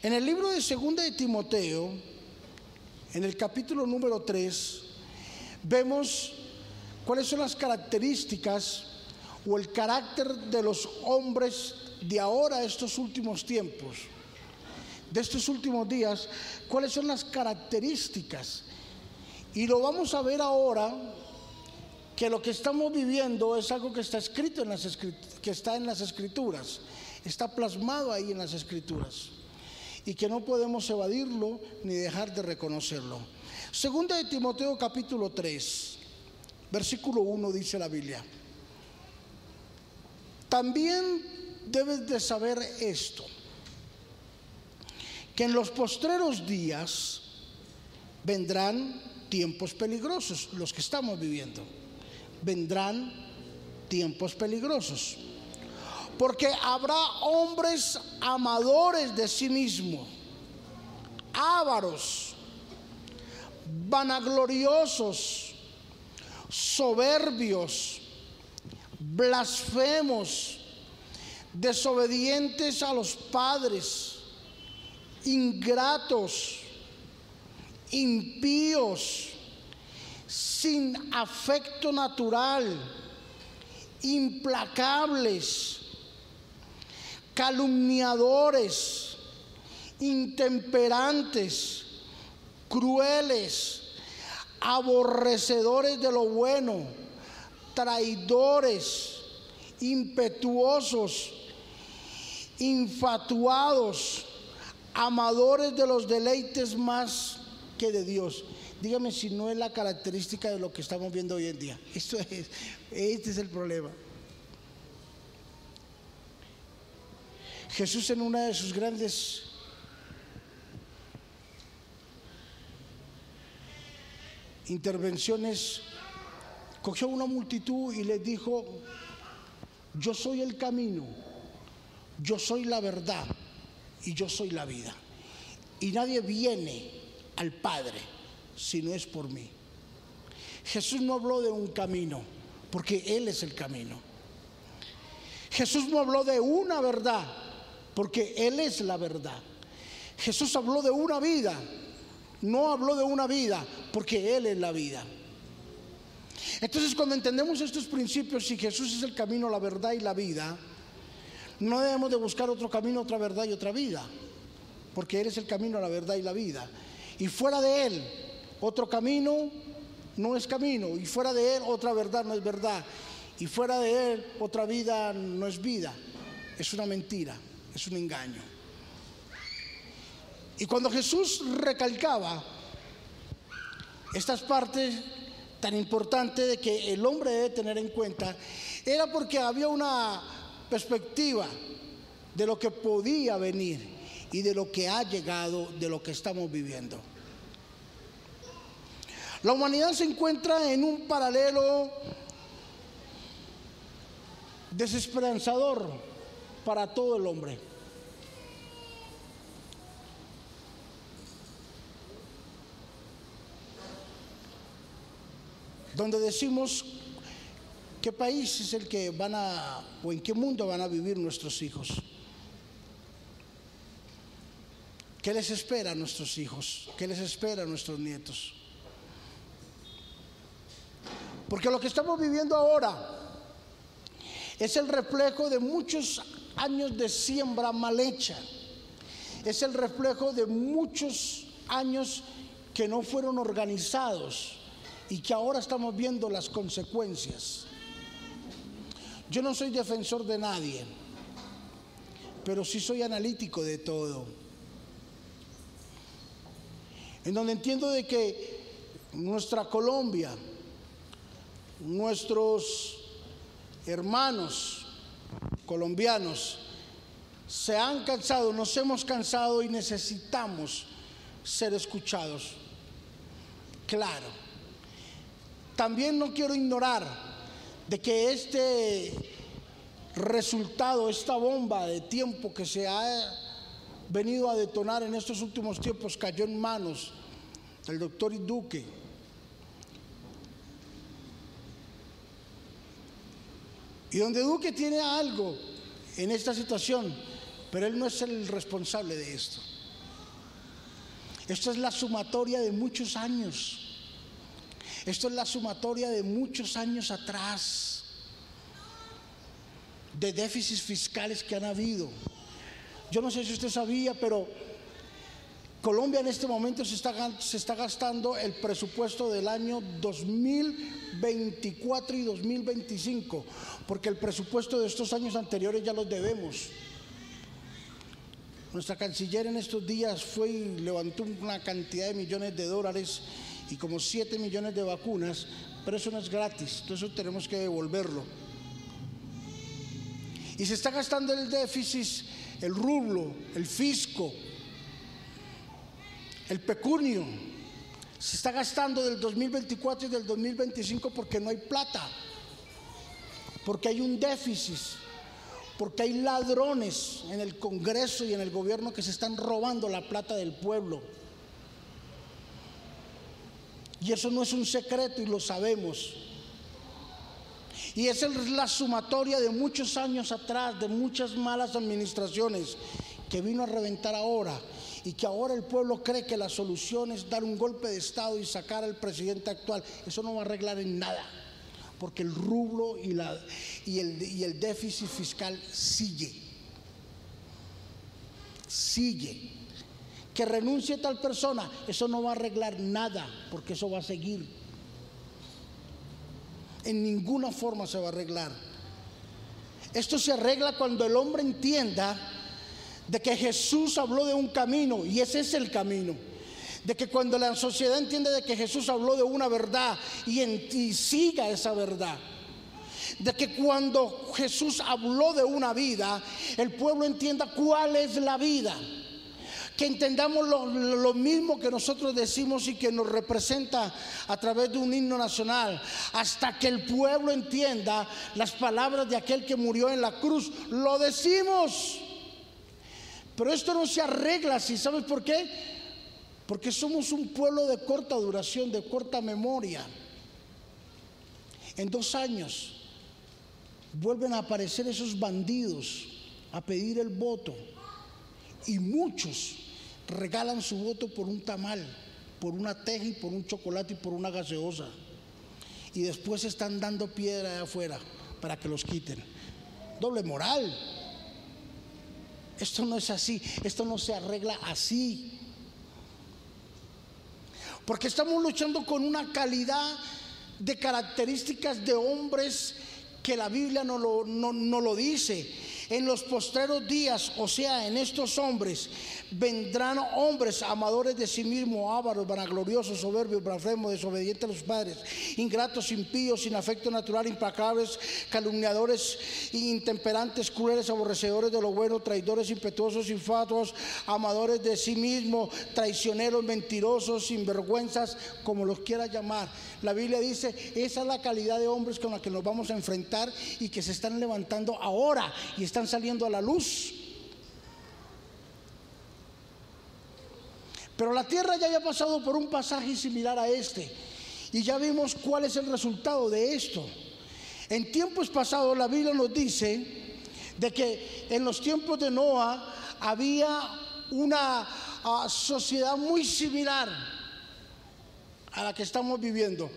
En el libro de Segunda de Timoteo, en el capítulo número 3, vemos cuáles son las características o el carácter de los hombres de ahora, estos últimos tiempos, de estos últimos días, cuáles son las características. Y lo vamos a ver ahora que lo que estamos viviendo es algo que está escrito en las que está en las escrituras, está plasmado ahí en las escrituras y que no podemos evadirlo ni dejar de reconocerlo. Segunda de Timoteo capítulo 3, versículo 1 dice la Biblia. También debes de saber esto, que en los postreros días vendrán tiempos peligrosos, los que estamos viviendo. Vendrán tiempos peligrosos porque habrá hombres amadores de sí mismos, ávaros, vanagloriosos, soberbios, blasfemos, desobedientes a los padres, ingratos, impíos, sin afecto natural, implacables calumniadores, intemperantes, crueles, aborrecedores de lo bueno, traidores, impetuosos, infatuados, amadores de los deleites más que de Dios. Dígame si no es la característica de lo que estamos viendo hoy en día. Esto es, este es el problema. Jesús en una de sus grandes intervenciones cogió una multitud y les dijo, yo soy el camino, yo soy la verdad y yo soy la vida. Y nadie viene al Padre si no es por mí. Jesús no habló de un camino, porque Él es el camino. Jesús no habló de una verdad, porque Él es la verdad. Jesús habló de una vida, no habló de una vida, porque Él es la vida. Entonces cuando entendemos estos principios, si Jesús es el camino, la verdad y la vida, no debemos de buscar otro camino, otra verdad y otra vida, porque Él es el camino, la verdad y la vida. Y fuera de Él, otro camino no es camino, y fuera de Él, otra verdad no es verdad, y fuera de Él, otra vida no es vida, es una mentira es un engaño. Y cuando Jesús recalcaba estas partes tan importantes de que el hombre debe tener en cuenta, era porque había una perspectiva de lo que podía venir y de lo que ha llegado, de lo que estamos viviendo. La humanidad se encuentra en un paralelo desesperanzador para todo el hombre. donde decimos qué país es el que van a, o en qué mundo van a vivir nuestros hijos. ¿Qué les espera a nuestros hijos? ¿Qué les espera a nuestros nietos? Porque lo que estamos viviendo ahora es el reflejo de muchos años de siembra mal hecha. Es el reflejo de muchos años que no fueron organizados y que ahora estamos viendo las consecuencias. Yo no soy defensor de nadie, pero sí soy analítico de todo. En donde entiendo de que nuestra Colombia, nuestros hermanos colombianos, se han cansado, nos hemos cansado y necesitamos ser escuchados. Claro también no quiero ignorar de que este resultado, esta bomba de tiempo que se ha venido a detonar en estos últimos tiempos cayó en manos del doctor Duque. Y donde Duque tiene algo en esta situación, pero él no es el responsable de esto. Esto es la sumatoria de muchos años. Esto es la sumatoria de muchos años atrás, de déficits fiscales que han habido. Yo no sé si usted sabía, pero Colombia en este momento se está, gastando el presupuesto del año 2024 y 2025, porque el presupuesto de estos años anteriores ya los debemos. Nuestra canciller en estos días fue y levantó una cantidad de millones de dólares y como 7 millones de vacunas, pero eso no es gratis, entonces tenemos que devolverlo. Y se está gastando el déficit, el rublo, el fisco, el pecunio. Se está gastando del 2024 y del 2025 porque no hay plata, porque hay un déficit porque hay ladrones en el Congreso y en el gobierno que se están robando la plata del pueblo. Y eso no es un secreto y lo sabemos. Y es la sumatoria de muchos años atrás, de muchas malas administraciones que vino a reventar ahora y que ahora el pueblo cree que la solución es dar un golpe de Estado y sacar al presidente actual. Eso no va a arreglar en nada porque el rublo y, el, el déficit fiscal sigue. Sigue. Que renuncie tal persona, eso no va a arreglar nada, porque eso va a seguir. En ninguna forma se va a arreglar. Esto se arregla cuando el hombre entienda de que Jesús habló de un camino y ese es el camino de que cuando la sociedad entiende de que Jesús habló de una verdad y, en, siga esa verdad, de que cuando Jesús habló de una vida, el pueblo entienda cuál es la vida. Que entendamos lo, lo, mismo que nosotros decimos y que nos representa a través de un himno nacional, hasta que el pueblo entienda las palabras de aquel que murió en la cruz. Lo decimos. Pero esto no se arregla así. ¿Sabes por qué? Porque somos un pueblo de corta duración, de corta memoria. En dos años vuelven a aparecer esos bandidos a pedir el voto. Y muchos regalan su voto por un tamal, por una teja y por un chocolate y por una gaseosa. Y después están dando piedra de afuera para que los quiten. Doble moral. Esto no es así, esto no se arregla así. Porque estamos luchando con una calidad de características de hombres que la Biblia no lo, no, no lo dice. En los postreros días, o sea, en estos hombres, vendrán hombres amadores de sí mismos, ávaros, vanagloriosos, soberbios, blasfemos, desobedientes a los padres, ingratos, impíos, sin afecto natural, implacables, calumniadores, intemperantes, crueles, aborrecedores de lo bueno, traidores, impetuosos, infatuos, amadores de sí mismos, traicioneros, mentirosos, sinvergüenzas, como los quiera llamar. La Biblia dice, esa es la calidad de hombres con la que nos vamos a enfrentar y que se están levantando ahora y están saliendo a la luz. Pero la tierra ya había pasado por un pasaje similar a este. Y ya vimos cuál es el resultado de esto. En tiempos pasados la Biblia nos dice de que en los tiempos de Noah había una uh, sociedad muy similar a la que estamos viviendo.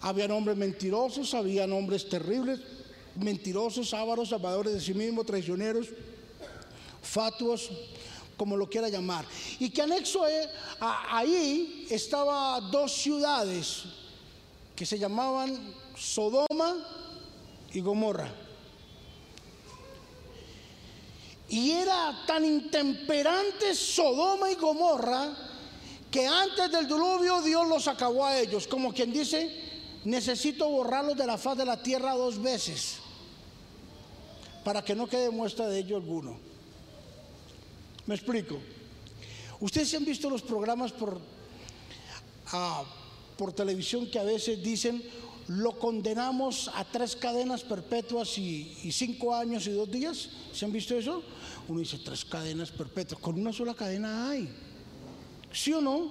Había hombres mentirosos, había hombres terribles, mentirosos, ávaros, salvadores de sí mismos, traicioneros, fatuos, como lo quiera llamar. Y que anexo a, ahí estaba dos ciudades que se llamaban Sodoma y Gomorra. Y era tan intemperante Sodoma y Gomorra que antes del diluvio Dios los acabó a ellos. Como quien dice, necesito borrarlos de la faz de la tierra dos veces para que no quede muestra de ello alguno. Me explico. Ustedes han visto los programas por, ah, por televisión que a veces dicen lo condenamos a tres cadenas perpetuas y, y, cinco años y dos días. ¿Se han visto eso? Uno dice tres cadenas perpetuas. Con una sola cadena hay. ¿Sí o no?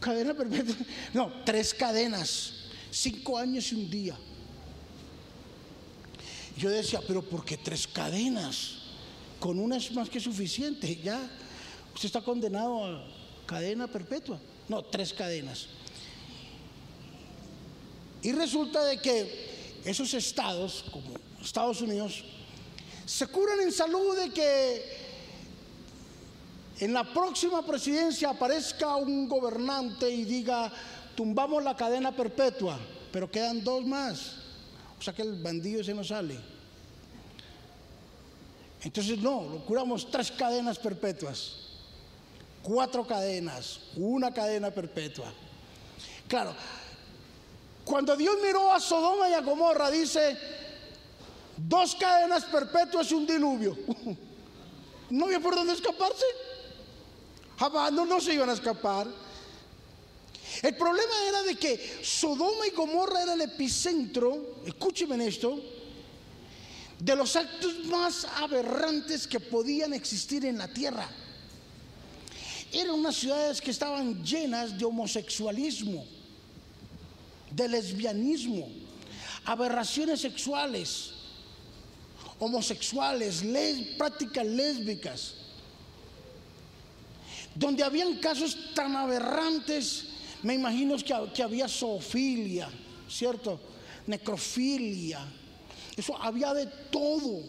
Cadena perpetua. No, tres cadenas. Cinco años y un día. Yo decía, pero ¿por qué tres cadenas? Con una es más que suficiente, ya. Usted está condenado cadena perpetua. No, tres cadenas. Y resulta de que esos estados, como Estados Unidos, se curan en salud de que en la próxima presidencia aparezca un gobernante y diga, tumbamos la cadena perpetua, pero quedan dos más. O sea que el bandido se nos sale. Entonces no, lo curamos tres cadenas perpetuas, cuatro cadenas, una cadena perpetua. Claro, cuando Dios miró a Sodoma y a Gomorra, dice, dos cadenas perpetuas y un diluvio. No había por dónde escaparse. Jamás no, no se iban a escapar. El problema era de que Sodoma y Gomorra era el epicentro, escúcheme en esto, de los actos más aberrantes que podían existir en la tierra. Eran unas ciudades que estaban llenas de homosexualismo de lesbianismo, aberraciones sexuales, homosexuales, prácticas lésbicas, donde habían casos tan aberrantes, me imagino que, que había zoofilia, ¿cierto? Necrofilia, eso había de todo.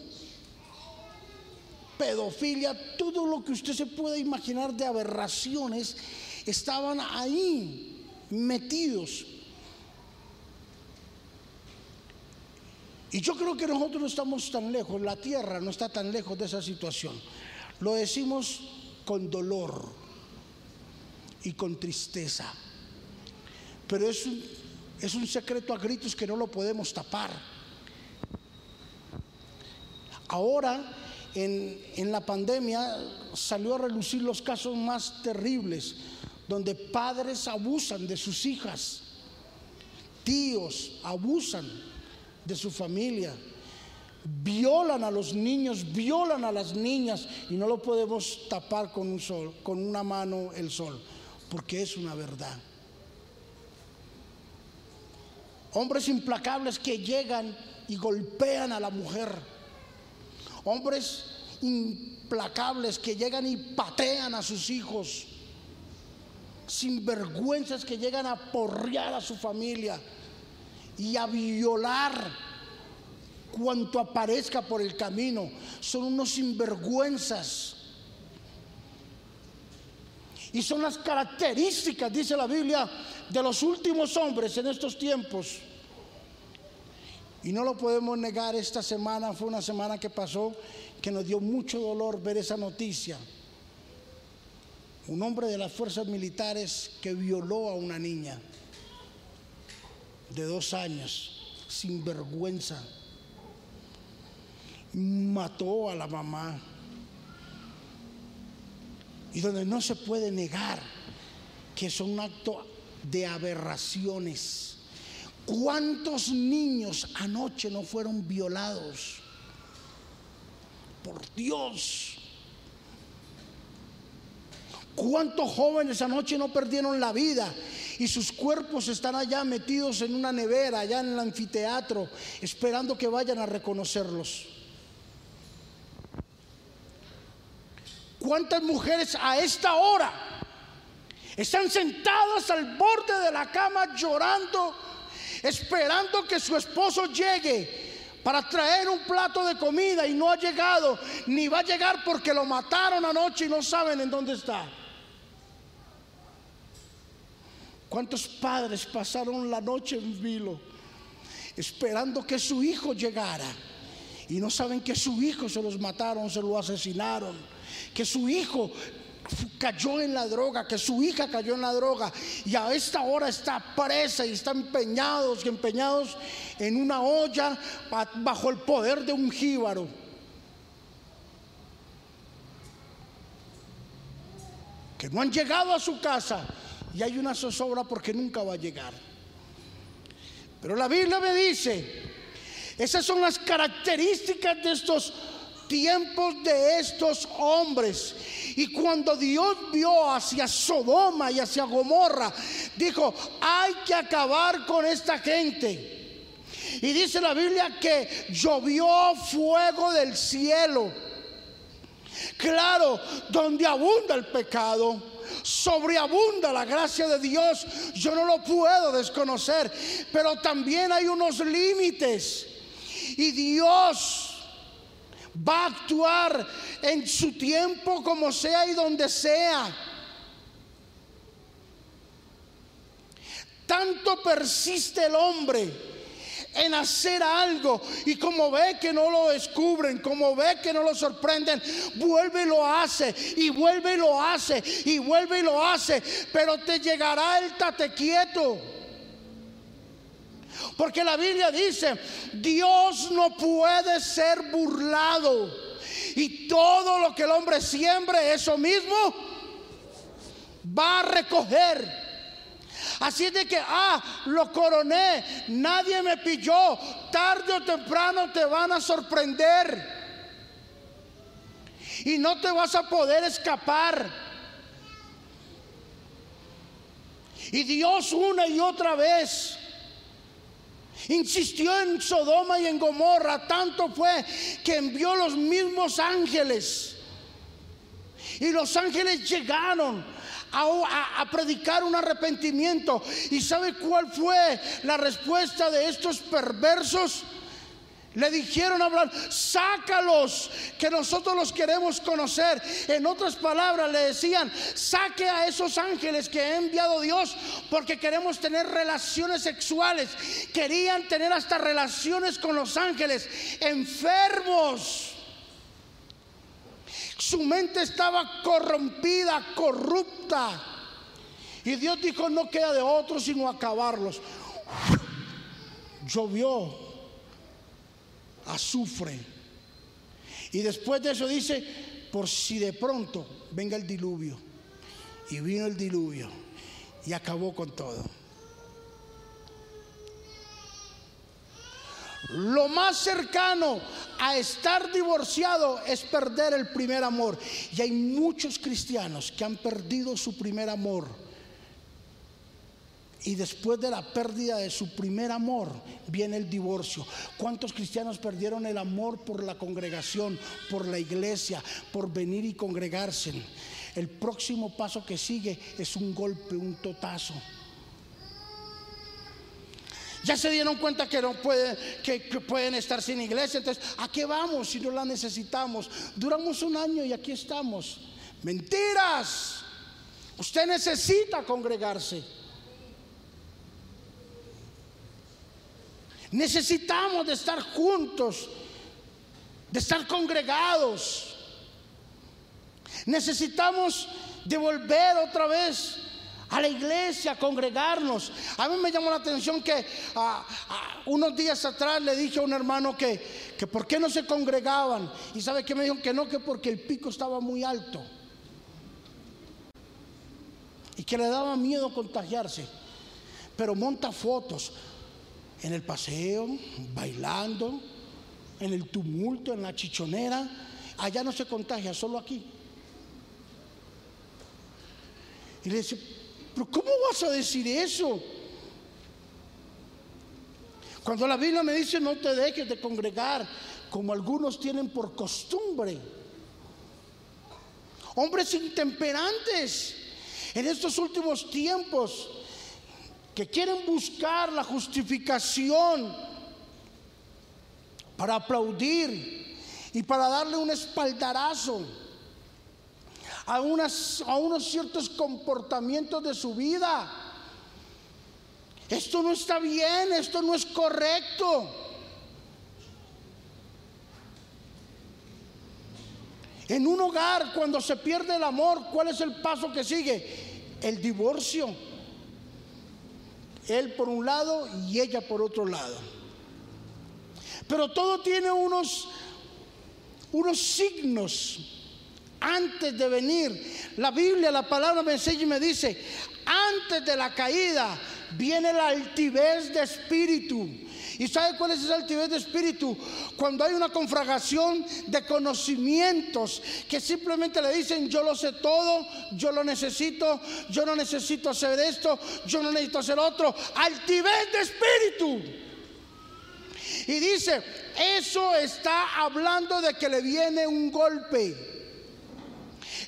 Pedofilia, todo lo que usted se puede imaginar de aberraciones estaban ahí metidos. Y yo creo que nosotros no estamos tan lejos, la tierra no está tan lejos de esa situación. Lo decimos con dolor y con tristeza. Pero es un, es un secreto a gritos que no lo podemos tapar. Ahora, en, la pandemia, salió a relucir los casos más terribles, donde padres abusan de sus hijas, tíos abusan de su familia. Violan a los niños, violan a las niñas y no lo podemos tapar con un sol, con una mano el sol, porque es una verdad. Hombres implacables que llegan y golpean a la mujer. Hombres implacables que llegan y patean a sus hijos. Sinvergüenzas que llegan a porrear a su familia y a violar cuanto aparezca por el camino. Son unos sinvergüenzas. Y son las características, dice la Biblia, de los últimos hombres en estos tiempos. Y no lo podemos negar, esta semana fue una semana que pasó que nos dio mucho dolor ver esa noticia. Un hombre de las fuerzas militares que violó a una niña de dos años, sin vergüenza, mató a la mamá. Y donde no se puede negar que es un acto de aberraciones. ¿Cuántos niños anoche no fueron violados? Por Dios. ¿Cuántos jóvenes anoche no perdieron la vida y sus cuerpos están allá metidos en una nevera, allá en el anfiteatro, esperando que vayan a reconocerlos. ¿Cuántas mujeres a esta hora están sentadas al borde de la cama llorando, esperando que su esposo llegue para traer un plato de comida y no ha llegado, ni va a llegar porque lo mataron anoche y no saben en dónde está? ¿Cuántos padres pasaron la noche en vilo esperando que su hijo llegara? Y no saben que su hijo se los mataron, se lo asesinaron, que su hijo cayó en la droga, que su hija cayó en la droga y a esta hora está presa y está empeñados y empeñados en una olla bajo el poder de un jíbaro. Que no han llegado a su casa y hay una zozobra porque nunca va a llegar. Pero la Biblia me dice, esas son las características de estos tiempos de estos hombres. Y cuando Dios vio hacia Sodoma y hacia Gomorra, dijo, hay que acabar con esta gente. Y dice la Biblia que llovió fuego del cielo. Claro, donde abunda el pecado, sobreabunda la gracia de Dios, yo no lo puedo desconocer, pero también hay unos límites. Y Dios va a actuar en su tiempo como sea y donde sea. Tanto persiste el hombre en hacer algo y como ve que no lo descubren, como ve que no lo sorprenden, vuelve y lo hace y vuelve y lo hace y vuelve y lo hace, pero te llegará el tate quieto. Porque la Biblia dice, Dios no puede ser burlado. Y todo lo que el hombre siembre, eso mismo va a recoger. Así de que, ah, lo coroné, nadie me pilló, tarde o temprano te van a sorprender. Y no te vas a poder escapar. Y Dios una y otra vez insistió en Sodoma y en Gomorra. Tanto fue que envió los mismos ángeles. Y los ángeles llegaron a, predicar un arrepentimiento. ¿Y sabe cuál fue la respuesta de estos perversos? Le dijeron a Abraham, sácalos, que nosotros los queremos conocer. En otras palabras, le decían, saque a esos ángeles que ha enviado Dios porque queremos tener relaciones sexuales. Querían tener hasta relaciones con los ángeles, enfermos. Su mente estaba corrompida, corrupta. Y Dios dijo, no queda de otro sino acabarlos. Llovió azufre. Y después de eso dice, por si de pronto venga el diluvio. Y vino el diluvio y acabó con todo. Lo más cercano a estar divorciado es perder el primer amor. Y hay muchos cristianos que han perdido su primer amor. Y después de la pérdida de su primer amor viene el divorcio. ¿Cuántos cristianos perdieron el amor por la congregación, por la iglesia, por venir y congregarse? El próximo paso que sigue es un golpe, un totazo. Ya se dieron cuenta que no pueden, pueden estar sin iglesia. Entonces, ¿a qué vamos si no la necesitamos? Duramos un año y aquí estamos. Mentiras. Usted necesita congregarse. Necesitamos de estar juntos, de estar congregados. Necesitamos de volver otra vez a la iglesia, a congregarnos. A mí me llamó la atención que ah, ah, unos días atrás le dije a un hermano que, que por qué no se congregaban. Y sabe que me dijo que no, que porque el pico estaba muy alto. Y que le daba miedo contagiarse. Pero monta fotos en el paseo, bailando, en el tumulto, en la chichonera. Allá no se contagia, solo aquí. Y le dice, pero ¿cómo vas a decir eso? Cuando la Biblia me dice no te dejes de congregar, como algunos tienen por costumbre. Hombres intemperantes en estos últimos tiempos que quieren buscar la justificación para aplaudir y para darle un espaldarazo a, a unos ciertos comportamientos de su vida. Esto no está bien, esto no es correcto. En un hogar, cuando se pierde el amor, ¿cuál es el paso que sigue? El divorcio. Él por un lado y ella por otro lado. Pero todo tiene unos, unos signos antes de venir. La Biblia, la palabra me enseña y me dice, antes de la caída viene la altivez de espíritu. ¿Y sabe cuál es esa altivez de espíritu? Cuando hay una confragación de conocimientos que simplemente le dicen, yo lo sé todo, yo lo necesito, yo no necesito hacer esto, yo no necesito hacer otro. Altivez de espíritu. Y dice, eso está hablando de que le viene un golpe.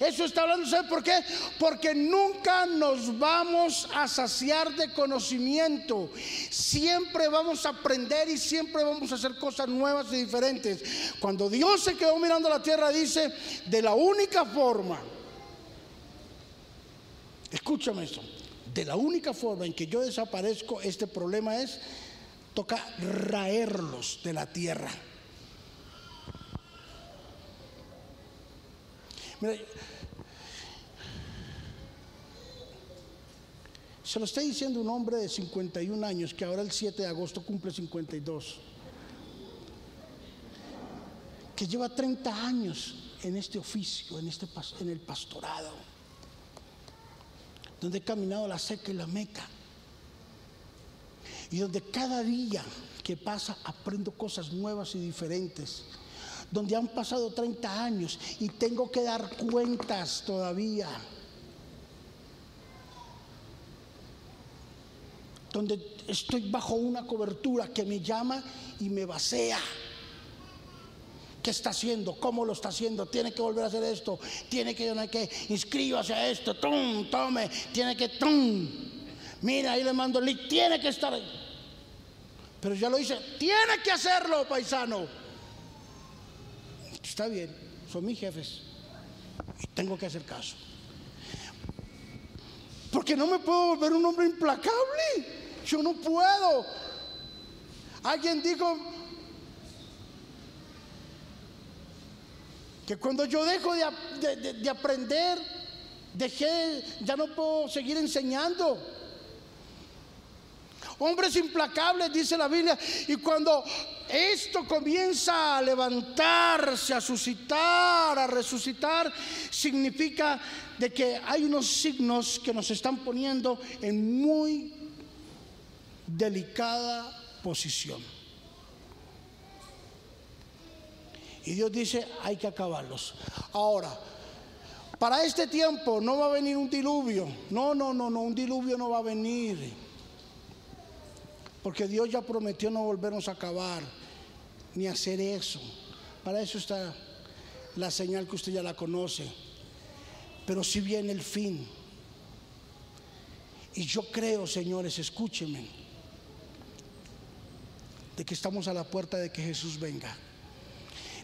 Eso está hablando, ¿sabe por qué? Porque nunca nos vamos a saciar de conocimiento. Siempre vamos a aprender y siempre vamos a hacer cosas nuevas y diferentes. Cuando Dios se quedó mirando la tierra, dice, de la única forma, escúchame esto, de la única forma en que yo desaparezco, este problema es, toca raerlos de la tierra. Mira, se lo está diciendo un hombre de 51 años que ahora el 7 de agosto cumple 52, que lleva 30 años en este oficio, en, este, en el pastorado, donde he caminado la seca y la meca, y donde cada día que pasa aprendo cosas nuevas y diferentes donde han pasado 30 años y tengo que dar cuentas todavía. Donde estoy bajo una cobertura que me llama y me vacía. ¿Qué está haciendo? ¿Cómo lo está haciendo? Tiene que volver a hacer esto. Tiene que, que inscríbase a esto. Tum, tome. Tiene que, tum. Mira, ahí le mando el link. Tiene que estar ahí. Pero ya lo hice. Tiene que hacerlo, paisano. Está bien, son mis jefes y tengo que hacer caso. Porque no me puedo volver un hombre implacable. Yo no puedo. Alguien dijo que cuando yo dejo de, de aprender, dejé, ya no puedo seguir enseñando. Hombres implacables, dice la Biblia, y cuando esto comienza a levantarse, a suscitar, a resucitar, significa de que hay unos signos que nos están poniendo en muy delicada posición. Y Dios dice, hay que acabarlos. Ahora, para este tiempo no va a venir un diluvio. No, no, no, no, un diluvio no va a venir. Porque Dios ya prometió no volvernos a acabar ni hacer eso. Para eso está la señal que usted ya la conoce. Pero si viene el fin. Y yo creo, señores, escúchenme, de que estamos a la puerta de que Jesús venga.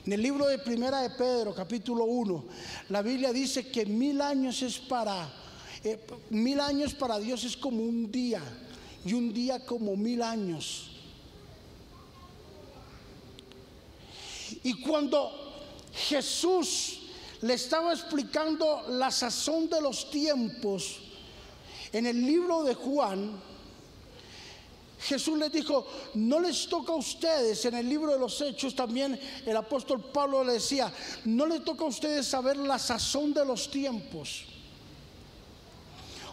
En el libro de Primera de Pedro, capítulo 1, la Biblia dice que mil años es para, eh, mil años para Dios es como un día y un día como mil años. Y cuando Jesús le estaba explicando la sazón de los tiempos en el libro de Juan, Jesús les dijo, no les toca a ustedes, en el libro de los Hechos también el apóstol Pablo le decía, no les toca a ustedes saber la sazón de los tiempos.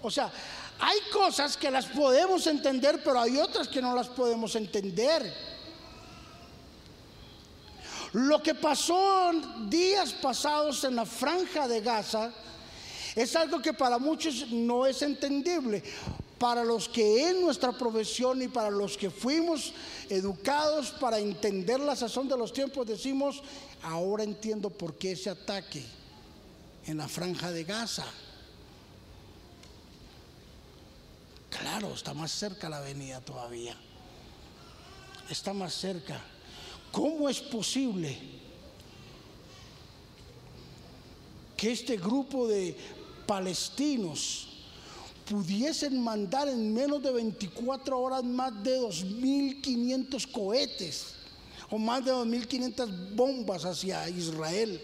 O sea, hay cosas que las podemos entender, pero hay otras que no las podemos entender. Lo que pasó días pasados en la franja de Gaza es algo que para muchos no es entendible. Para los que en nuestra profesión y para los que fuimos educados para entender la sazón de los tiempos, decimos, ahora entiendo por qué ese ataque en la franja de Gaza. Claro, está más cerca la avenida todavía. Está más cerca. ¿Cómo es posible que este grupo de palestinos pudiesen mandar en menos de 24 horas más de 2.500 cohetes o más de 2.500 bombas hacia Israel?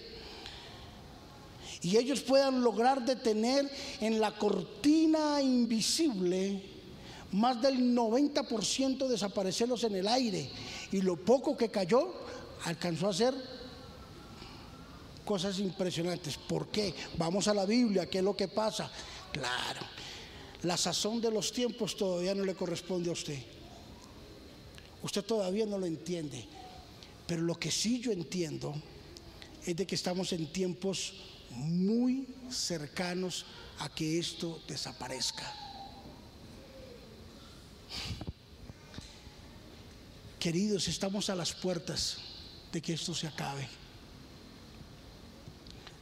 Y ellos puedan lograr detener en la cortina invisible más del 90% desaparecerlos en el aire y lo poco que cayó alcanzó a hacer cosas impresionantes. ¿Por qué? Vamos a la Biblia, ¿qué es lo que pasa? Claro, la sazón de los tiempos todavía no le corresponde a usted. Usted todavía no lo entiende. Pero lo que sí yo entiendo es de que estamos en tiempos muy cercanos a que esto desaparezca. Queridos, estamos a las puertas de que esto se acabe.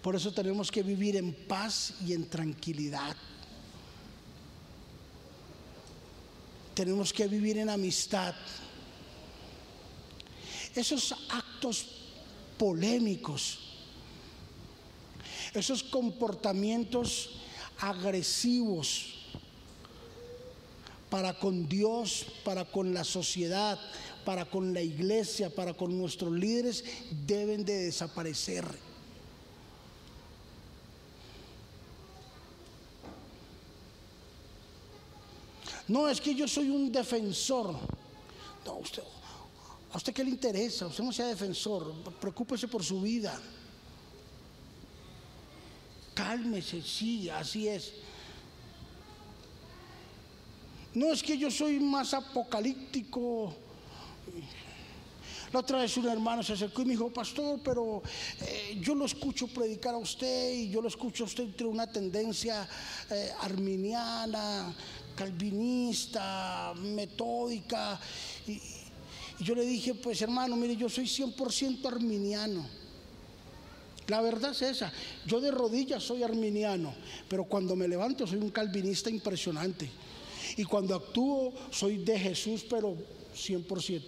Por eso tenemos que vivir en paz y en tranquilidad. Tenemos que vivir en amistad. Esos actos polémicos, esos comportamientos agresivos para con Dios, para con la sociedad, para con la iglesia, para con nuestros líderes, deben de desaparecer. No, es que yo soy un defensor. No, usted, ¿a usted qué le interesa? Usted no sea defensor, preocúpese por su vida. Cálmese, sí, así es. No es que yo soy más apocalíptico. La otra vez un hermano se acercó y me dijo, pastor, pero eh, yo lo escucho predicar a usted y yo lo escucho a usted entre una tendencia eh, arminiana, calvinista, metódica. Y, yo le dije, pues hermano, mire, yo soy 100% arminiano. La verdad es esa. Yo de rodillas soy arminiano, pero cuando me levanto soy un calvinista impresionante. Y cuando actúo soy de Jesús, pero 100%.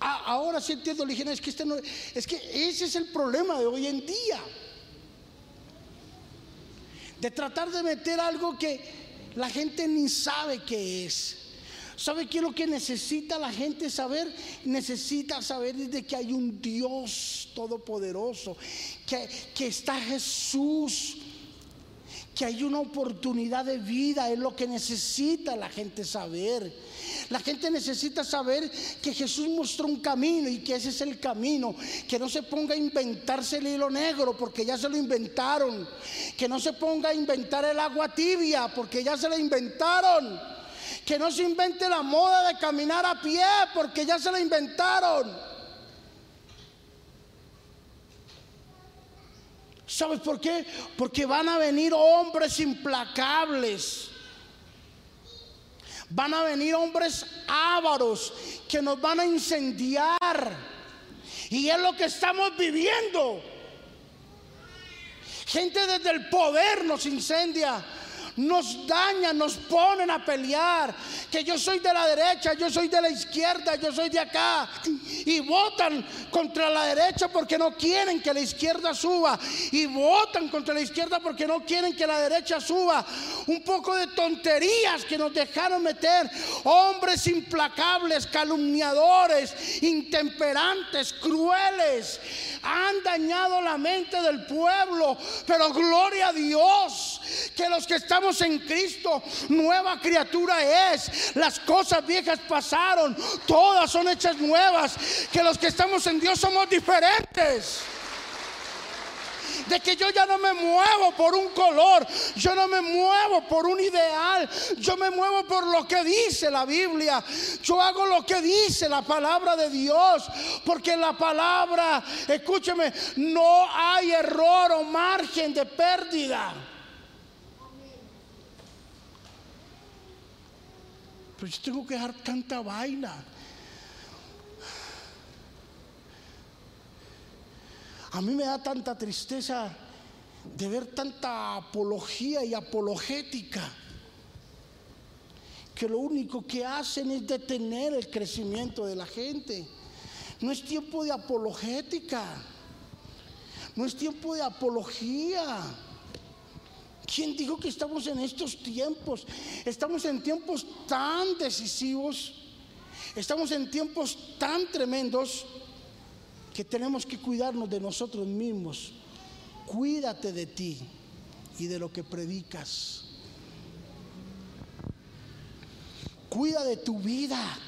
Ah, ahora sí entiendo, le dije, es que, este no, es que ese es el problema de hoy en día. De tratar de meter algo que la gente ni sabe qué es. ¿Sabe qué es lo que necesita la gente saber? Necesita saber de que hay un Dios todopoderoso, que, que está Jesús que hay una oportunidad de vida, es lo que necesita la gente saber. La gente necesita saber que Jesús mostró un camino y que ese es el camino. Que no se ponga a inventarse el hilo negro porque ya se lo inventaron. Que no se ponga a inventar el agua tibia porque ya se lo inventaron. Que no se invente la moda de caminar a pie porque ya se lo inventaron. ¿Sabes por qué? Porque van a venir hombres implacables. Van a venir hombres ávaros que nos van a incendiar. Y es lo que estamos viviendo. Gente desde el poder nos incendia nos dañan, nos ponen a pelear, que yo soy de la derecha, yo soy de la izquierda, yo soy de acá, y votan contra la derecha porque no quieren que la izquierda suba, y votan contra la izquierda porque no quieren que la derecha suba. Un poco de tonterías que nos dejaron meter, hombres implacables, calumniadores, intemperantes, crueles, han dañado la mente del pueblo, pero gloria a Dios que los que estamos en Cristo, nueva criatura es. Las cosas viejas pasaron, todas son hechas nuevas. Que los que estamos en Dios somos diferentes de que yo ya no me muevo por un color, yo no me muevo por un ideal, yo me muevo por lo que dice la Biblia, yo hago lo que dice la palabra de Dios, porque la palabra, escúcheme, no hay error o margen de pérdida. Pero yo tengo que dejar tanta vaina. A mí me da tanta tristeza de ver tanta apología y apologética que lo único que hacen es detener el crecimiento de la gente. No es tiempo de apologética, no es tiempo de apología. ¿Quién dijo que estamos en estos tiempos? Estamos en tiempos tan decisivos, estamos en tiempos tan tremendos que tenemos que cuidarnos de nosotros mismos. Cuídate de ti y de lo que predicas. Cuida de tu vida.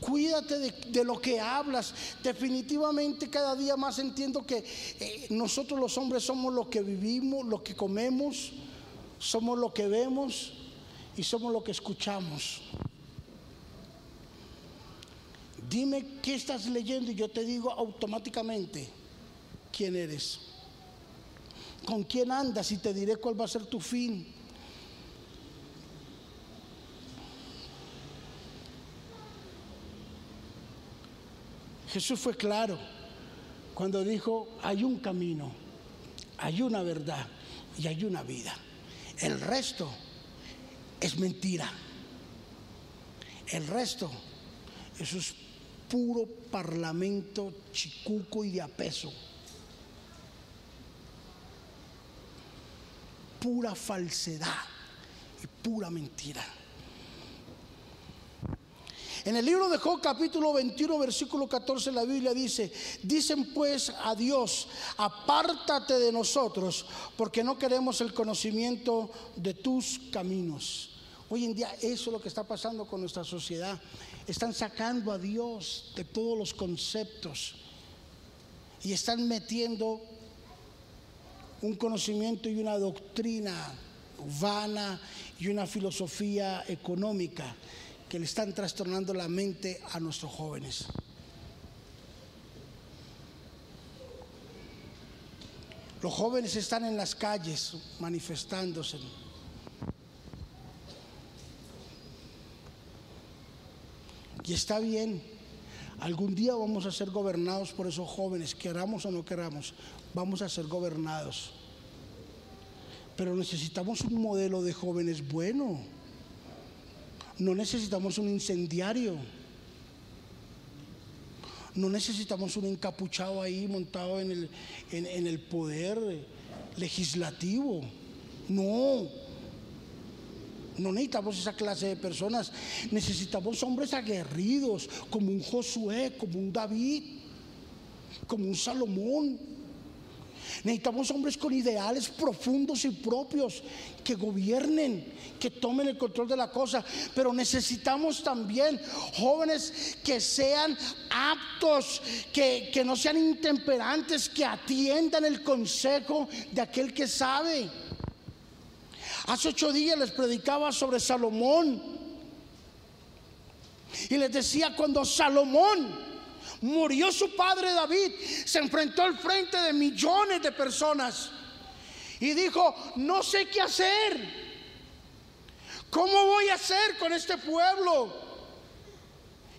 Cuídate de, lo que hablas. Definitivamente cada día más entiendo que eh, nosotros los hombres somos lo que vivimos, lo que comemos, somos lo que vemos y somos lo que escuchamos. Dime qué estás leyendo y yo te digo automáticamente quién eres. ¿Con quién andas? Y te diré cuál va a ser tu fin. Jesús fue claro cuando dijo, hay un camino, hay una verdad y hay una vida. El resto es mentira. El resto, es puro parlamento chicuco y de apeso. Pura falsedad y pura mentira. En el libro de Job capítulo 21 versículo 14 la Biblia dice, dicen pues a Dios, apártate de nosotros porque no queremos el conocimiento de tus caminos. Hoy en día eso es lo que está pasando con nuestra sociedad. Están sacando a Dios de todos los conceptos y están metiendo un conocimiento y una doctrina vana y una filosofía económica que le están trastornando la mente a nuestros jóvenes. Los jóvenes están en las calles manifestándose. Y está bien, algún día vamos a ser gobernados por esos jóvenes, queramos o no queramos, vamos a ser gobernados. Pero necesitamos un modelo de jóvenes bueno no necesitamos un incendiario. No necesitamos un encapuchado ahí montado en el, en, el poder legislativo. No. No necesitamos esa clase de personas. Necesitamos hombres aguerridos, como un Josué, como un David, como un Salomón Necesitamos hombres con ideales profundos y propios que gobiernen, que tomen el control de la cosa. Pero necesitamos también jóvenes que sean aptos, que, que no sean intemperantes, que atiendan el consejo de aquel que sabe. Hace ocho días les predicaba sobre Salomón. Y les decía, cuando Salomón Murió su padre David, se enfrentó al frente de millones de personas y dijo, no sé qué hacer. ¿Cómo voy a hacer con este pueblo?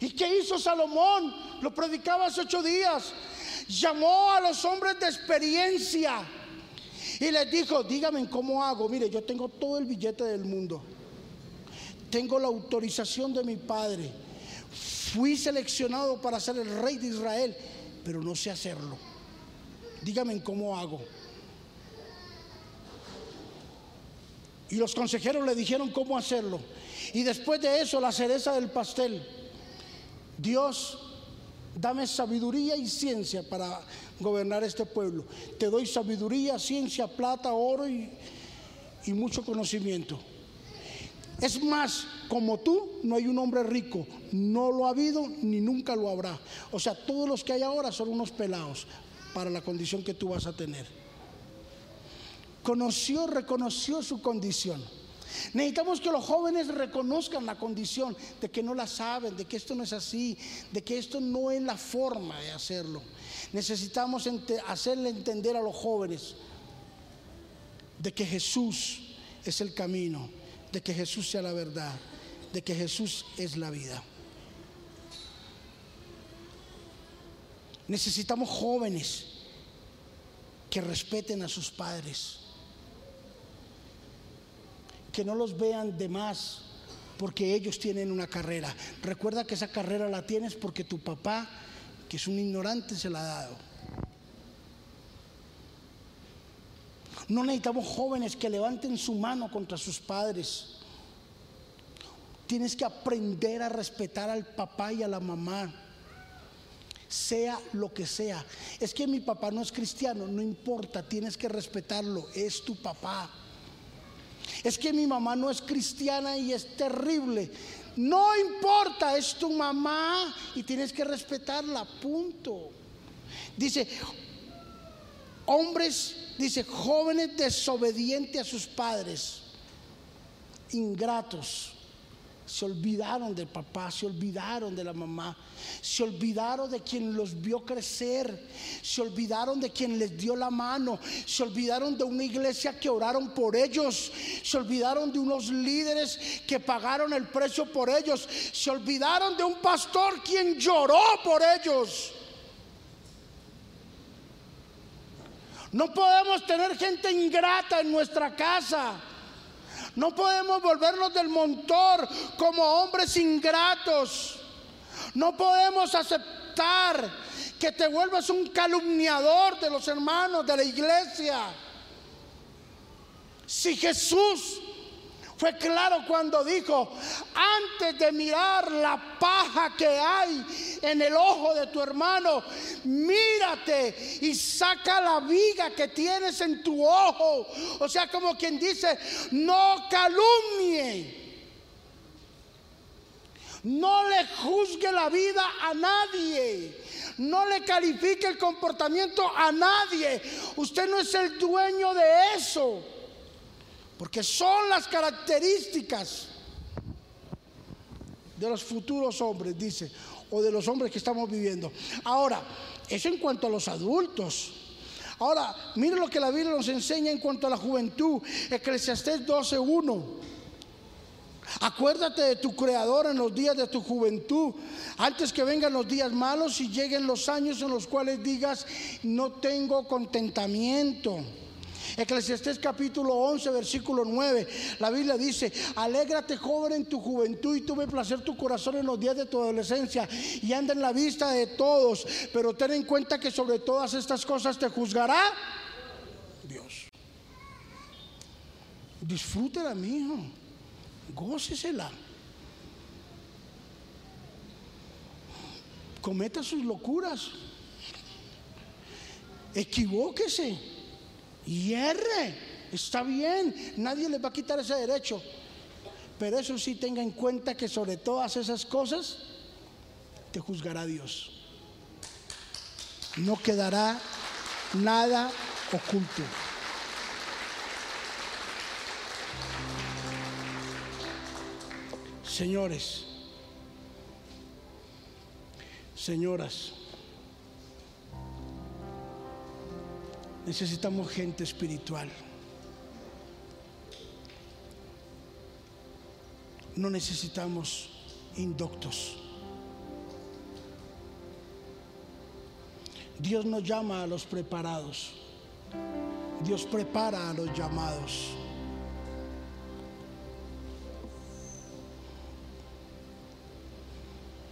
¿Y qué hizo Salomón? Lo predicaba hace ocho días. Llamó a los hombres de experiencia y les dijo, díganme cómo hago. Mire, yo tengo todo el billete del mundo. Tengo la autorización de mi padre Fui seleccionado para ser el rey de Israel, pero no sé hacerlo. Dígame cómo hago. Y los consejeros le dijeron cómo hacerlo. Y después de eso, la cereza del pastel. Dios, dame sabiduría y ciencia para gobernar este pueblo. Te doy sabiduría, ciencia, plata, oro y, mucho conocimiento. Es más, como tú, no hay un hombre rico. No lo ha habido ni nunca lo habrá. O sea, todos los que hay ahora son unos pelados para la condición que tú vas a tener. Conoció, reconoció su condición. Necesitamos que los jóvenes reconozcan la condición de que no la saben, de que esto no es así, de que esto no es la forma de hacerlo. Necesitamos hacerle entender a los jóvenes de que Jesús es el camino, de que Jesús sea la verdad, de que Jesús es la vida. Necesitamos jóvenes que respeten a sus padres, que no los vean de más porque ellos tienen una carrera. Recuerda que esa carrera la tienes porque tu papá, que es un ignorante, se la ha dado. No necesitamos jóvenes que levanten su mano contra sus padres. Tienes que aprender a respetar al papá y a la mamá. Sea lo que sea. Es que mi papá no es cristiano, no importa, tienes que respetarlo, es tu papá. Es que mi mamá no es cristiana y es terrible. No importa, es tu mamá y tienes que respetarla, punto. Dice, hombres Dice, jóvenes desobedientes a sus padres, ingratos, se olvidaron del papá, se olvidaron de la mamá, se olvidaron de quien los vio crecer, se olvidaron de quien les dio la mano, se olvidaron de una iglesia que oraron por ellos, se olvidaron de unos líderes que pagaron el precio por ellos, se olvidaron de un pastor quien lloró por ellos. No podemos tener gente ingrata en nuestra casa. No podemos volvernos del montor como hombres ingratos. No podemos aceptar que te vuelvas un calumniador de los hermanos de la iglesia. Si Jesús fue claro cuando dijo, antes de mirar la paja que hay en el ojo de tu hermano, mírate y saca la viga que tienes en tu ojo. O sea, como quien dice, no calumnie. No le juzgue la vida a nadie. No le califique el comportamiento a nadie. Usted no es el dueño de eso. Porque son las características de los futuros hombres, dice, o de los hombres que estamos viviendo. Ahora, eso en cuanto a los adultos. Ahora, mire lo que la Biblia nos enseña en cuanto a la juventud. Eclesiastés 12.1. Acuérdate de tu creador en los días de tu juventud, antes que vengan los días malos y lleguen los años en los cuales digas, no tengo contentamiento. Eclesiastés capítulo 11, versículo 9. La Biblia dice, alégrate joven en tu juventud y tuve placer tu corazón en los días de tu adolescencia y anda en la vista de todos. Pero ten en cuenta que sobre todas estas cosas te juzgará Dios. Disfrútela, mi hijo. Gócesela. Cometa sus locuras. Equivóquese hierre, está bien, nadie le va a quitar ese derecho. Pero eso sí tenga en cuenta que sobre todas esas cosas te juzgará Dios. No quedará nada oculto. Señores, señoras, Necesitamos gente espiritual. No necesitamos indoctos. Dios no llama a los preparados. Dios prepara a los llamados.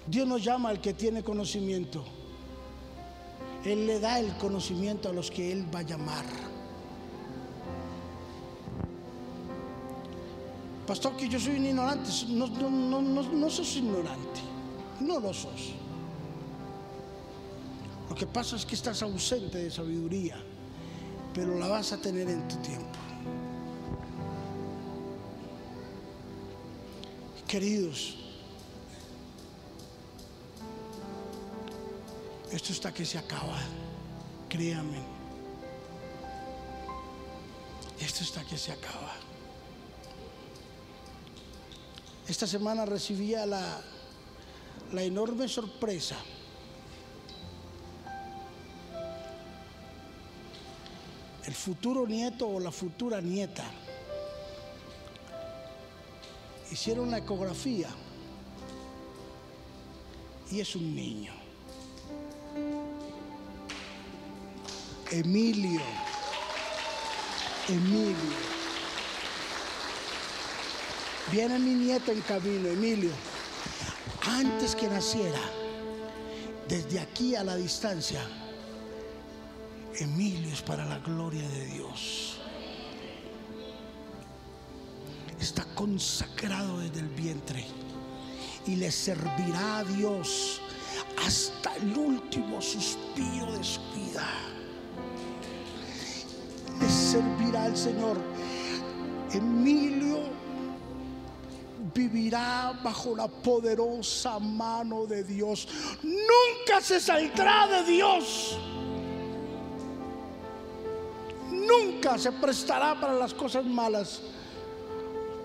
Dios no llama al que tiene conocimiento. Él le da el conocimiento a los que Él va a llamar. Pastor, que yo soy un ignorante. No, no, sos ignorante. No lo sos. Lo que pasa es que estás ausente de sabiduría, pero la vas a tener en tu tiempo. Queridos, Esto está que se acaba. Créame. Esto está que se acaba. Esta semana recibía la, la enorme sorpresa el futuro nieto o la futura nieta hicieron la ecografía y es un niño. Emilio. Emilio. Viene mi nieto en camino, Emilio. Antes que naciera, desde aquí a la distancia, Emilio es para la gloria de Dios. Está consagrado desde el vientre y le servirá a Dios hasta el último suspiro de su vida servirá al Señor. Emilio vivirá bajo la poderosa mano de Dios. Nunca se saldrá de Dios. Nunca se prestará para las cosas malas.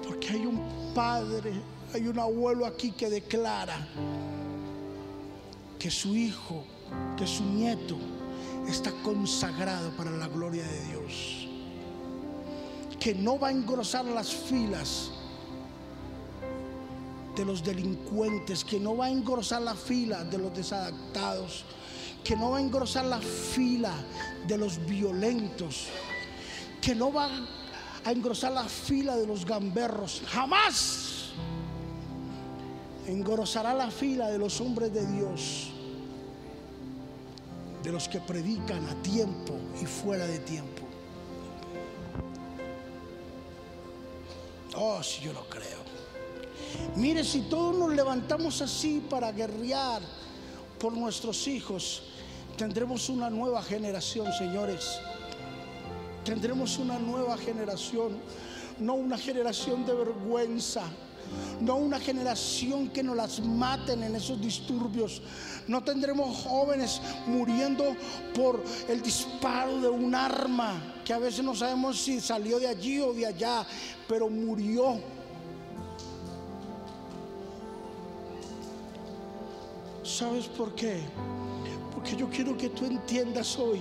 Porque hay un padre, hay un abuelo aquí que declara que su hijo, que su nieto está consagrado para la gloria de Dios que no va a engrosar las filas de los delincuentes, que no va a engrosar la fila de los desadaptados, que no va a engrosar la fila de los violentos, que no va a engrosar la fila de los gamberros, jamás engrosará la fila de los hombres de Dios, de los que predican a tiempo y fuera de tiempo. Oh, si yo lo creo. Mire, si todos nos levantamos así para guerrear por nuestros hijos, tendremos una nueva generación, señores. Tendremos una nueva generación, no una generación de vergüenza, no una generación que nos las maten en esos disturbios. No tendremos jóvenes muriendo por el disparo de un arma, que a veces no sabemos si salió de allí o de allá, pero murió. ¿Sabes por qué? Porque yo quiero que tú entiendas hoy,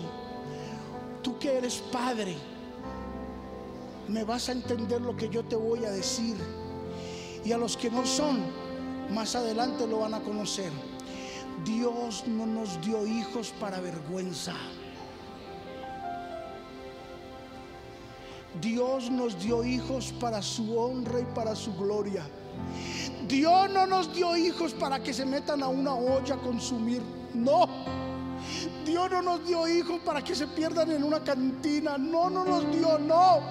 tú que eres padre, me vas a entender lo que yo te voy a decir. Y a los que no son, más adelante lo van a conocer. Dios no nos dio hijos para vergüenza. Dios nos dio hijos para su honra y para su gloria. Dios no nos dio hijos para que se metan a una olla a consumir. No. Dios no nos dio hijos para que se pierdan en una cantina. No, no nos dio, no.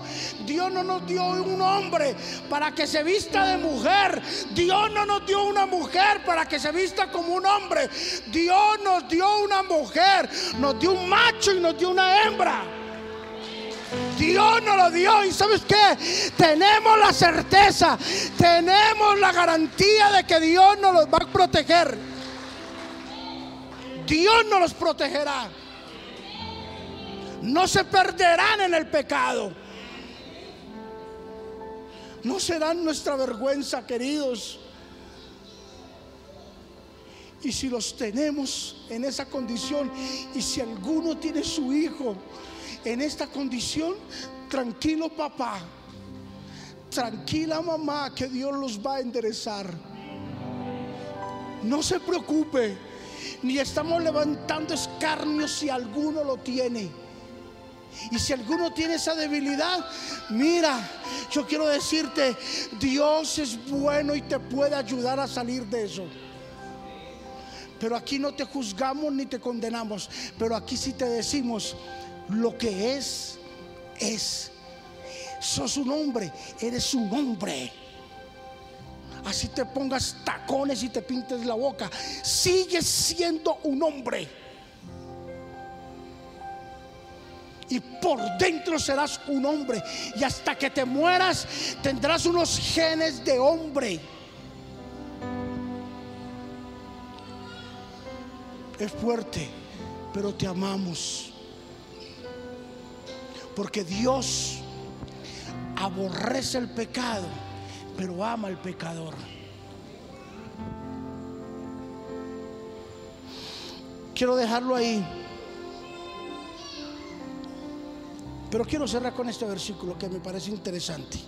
Dios no nos dio un hombre para que se vista de mujer. Dios no nos dio una mujer para que se vista como un hombre. Dios nos dio una mujer, nos dio un macho y nos dio una hembra. Dios nos lo dio y sabes qué, tenemos la certeza, tenemos la garantía de que Dios nos los va a proteger. Dios nos los protegerá. No se perderán en el pecado. No serán nuestra vergüenza, queridos. Y si los tenemos en esa condición, y si alguno tiene su hijo en esta condición, tranquilo papá, tranquila mamá, que Dios los va a enderezar. No se preocupe, ni estamos levantando escarnio si alguno lo tiene. Y si alguno tiene esa debilidad, mira, yo quiero decirte, Dios es bueno y te puede ayudar a salir de eso. Pero aquí no te juzgamos ni te condenamos, pero aquí sí te decimos, lo que es, es. Sos un hombre, eres un hombre. Así te pongas tacones y te pintes la boca, sigues siendo un hombre. y por dentro serás un hombre. Y hasta que te mueras tendrás unos genes de hombre. Es fuerte, pero te amamos. Porque Dios aborrece el pecado, pero ama al pecador. Quiero dejarlo ahí. Pero quiero cerrar con este versículo que me parece interesante.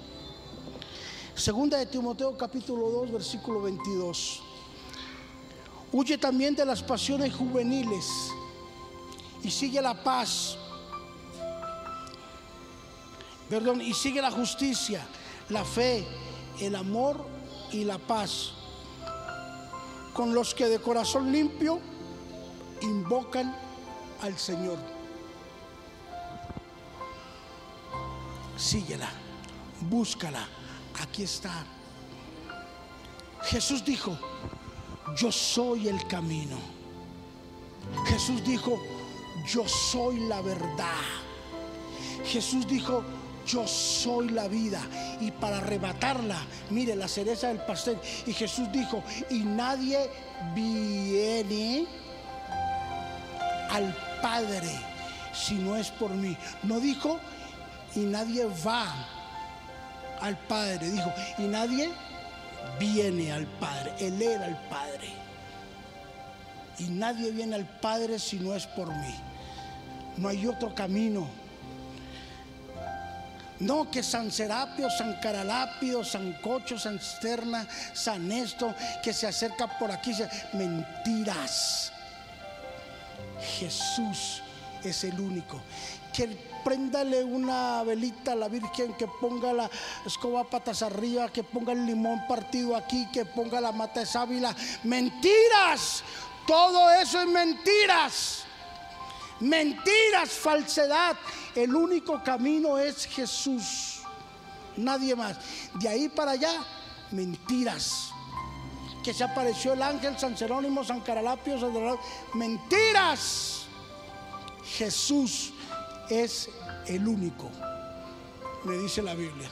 Segunda de Timoteo capítulo 2 versículo 22. Huye también de las pasiones juveniles y sigue la paz. Perdón, y sigue la justicia, la fe, el amor y la paz. Con los que de corazón limpio invocan al Señor. síguela, búscala, aquí está. Jesús dijo, yo soy el camino. Jesús dijo, yo soy la verdad. Jesús dijo, yo soy la vida. Y para arrebatarla, mire la cereza del pastel. Y Jesús dijo, y nadie viene al Padre si no es por mí. No dijo, y nadie va al Padre. Dijo, y nadie viene al Padre. Él era el Padre. Y nadie viene al Padre si no es por mí. No hay otro camino. No que San Serapio, San Caralapio, San Cocho, San Cisterna, San Esto, que se acerca por aquí. Mentiras. Jesús es el único. Que préndale una velita a la Virgen, que ponga la escoba patas arriba, que ponga el limón partido aquí, que ponga la mata de sábila. Mentiras, todo eso es mentiras. Mentiras, falsedad. El único camino es Jesús. Nadie más. De ahí para allá, mentiras. Que se apareció el ángel San Jerónimo, San Caralapio, San Mentiras. Jesús es el único, me dice la Biblia.